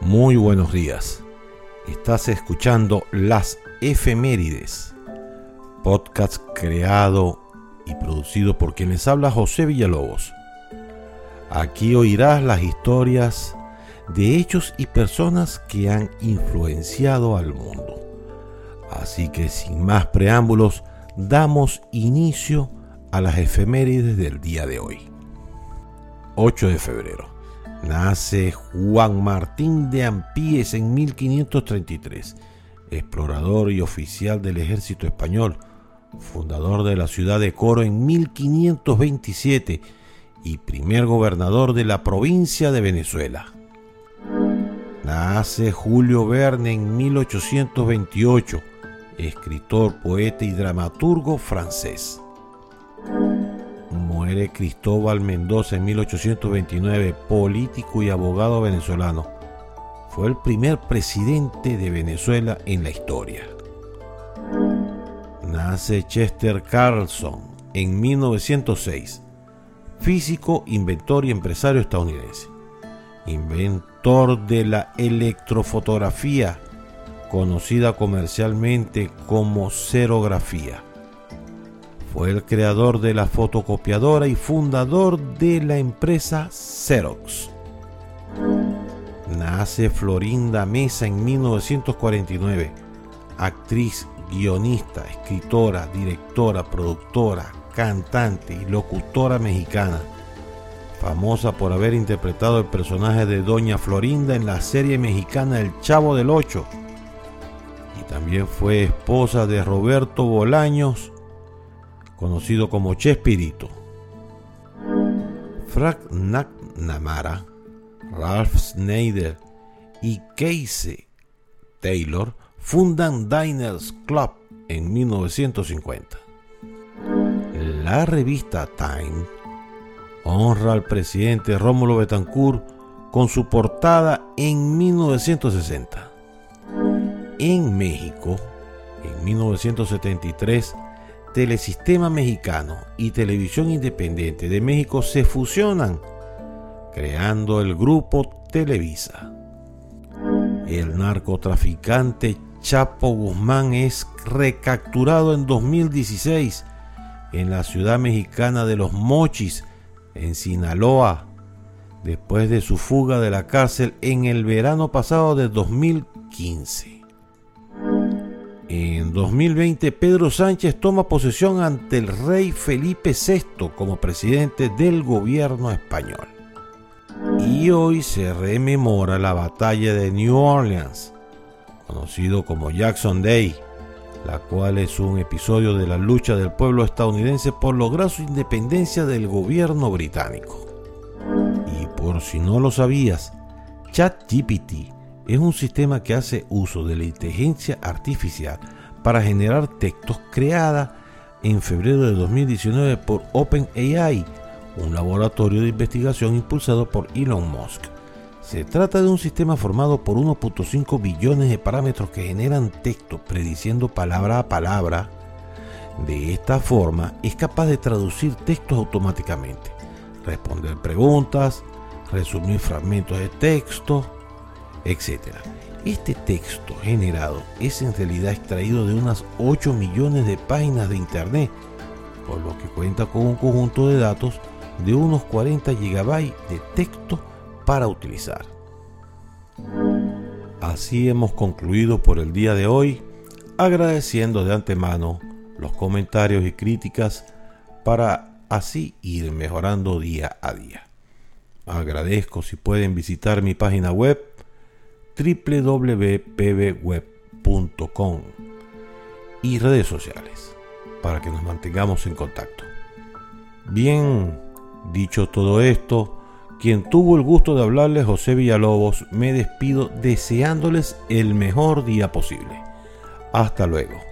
Muy buenos días. Estás escuchando Las Efemérides, podcast creado y producido por quien les habla José Villalobos. Aquí oirás las historias de hechos y personas que han influenciado al mundo. Así que sin más preámbulos, damos inicio a las efemérides del día de hoy. 8 de febrero. Nace Juan Martín de Ampíes en 1533, explorador y oficial del ejército español, fundador de la ciudad de Coro en 1527 y primer gobernador de la provincia de Venezuela. Nace Julio Verne en 1828, escritor, poeta y dramaturgo francés. Cristóbal Mendoza en 1829, político y abogado venezolano. Fue el primer presidente de Venezuela en la historia. Nace Chester Carlson en 1906, físico, inventor y empresario estadounidense. Inventor de la electrofotografía, conocida comercialmente como serografía fue el creador de la fotocopiadora y fundador de la empresa Xerox. Nace Florinda Mesa en 1949, actriz, guionista, escritora, directora, productora, cantante y locutora mexicana, famosa por haber interpretado el personaje de Doña Florinda en la serie mexicana El Chavo del Ocho. Y también fue esposa de Roberto Bolaños conocido como Chespirito. Frank McNamara, Ralph Snyder y Casey Taylor fundan Diners Club en 1950. La revista Time honra al presidente Rómulo Betancourt con su portada en 1960. En México, en 1973, Telesistema Mexicano y Televisión Independiente de México se fusionan, creando el grupo Televisa. El narcotraficante Chapo Guzmán es recapturado en 2016 en la ciudad mexicana de Los Mochis, en Sinaloa, después de su fuga de la cárcel en el verano pasado de 2015. En 2020, Pedro Sánchez toma posesión ante el rey Felipe VI como presidente del gobierno español. Y hoy se rememora la batalla de New Orleans, conocido como Jackson Day, la cual es un episodio de la lucha del pueblo estadounidense por lograr su independencia del gobierno británico. Y por si no lo sabías, ChatGPT es un sistema que hace uso de la inteligencia artificial para generar textos creada en febrero de 2019 por OpenAI, un laboratorio de investigación impulsado por Elon Musk. Se trata de un sistema formado por 1.5 billones de parámetros que generan texto prediciendo palabra a palabra. De esta forma es capaz de traducir textos automáticamente, responder preguntas, resumir fragmentos de texto, etc. Este texto generado es en realidad extraído de unas 8 millones de páginas de Internet, por lo que cuenta con un conjunto de datos de unos 40 GB de texto para utilizar. Así hemos concluido por el día de hoy, agradeciendo de antemano los comentarios y críticas para así ir mejorando día a día. Agradezco si pueden visitar mi página web www.pbweb.com y redes sociales para que nos mantengamos en contacto. Bien, dicho todo esto, quien tuvo el gusto de hablarles José Villalobos, me despido deseándoles el mejor día posible. Hasta luego.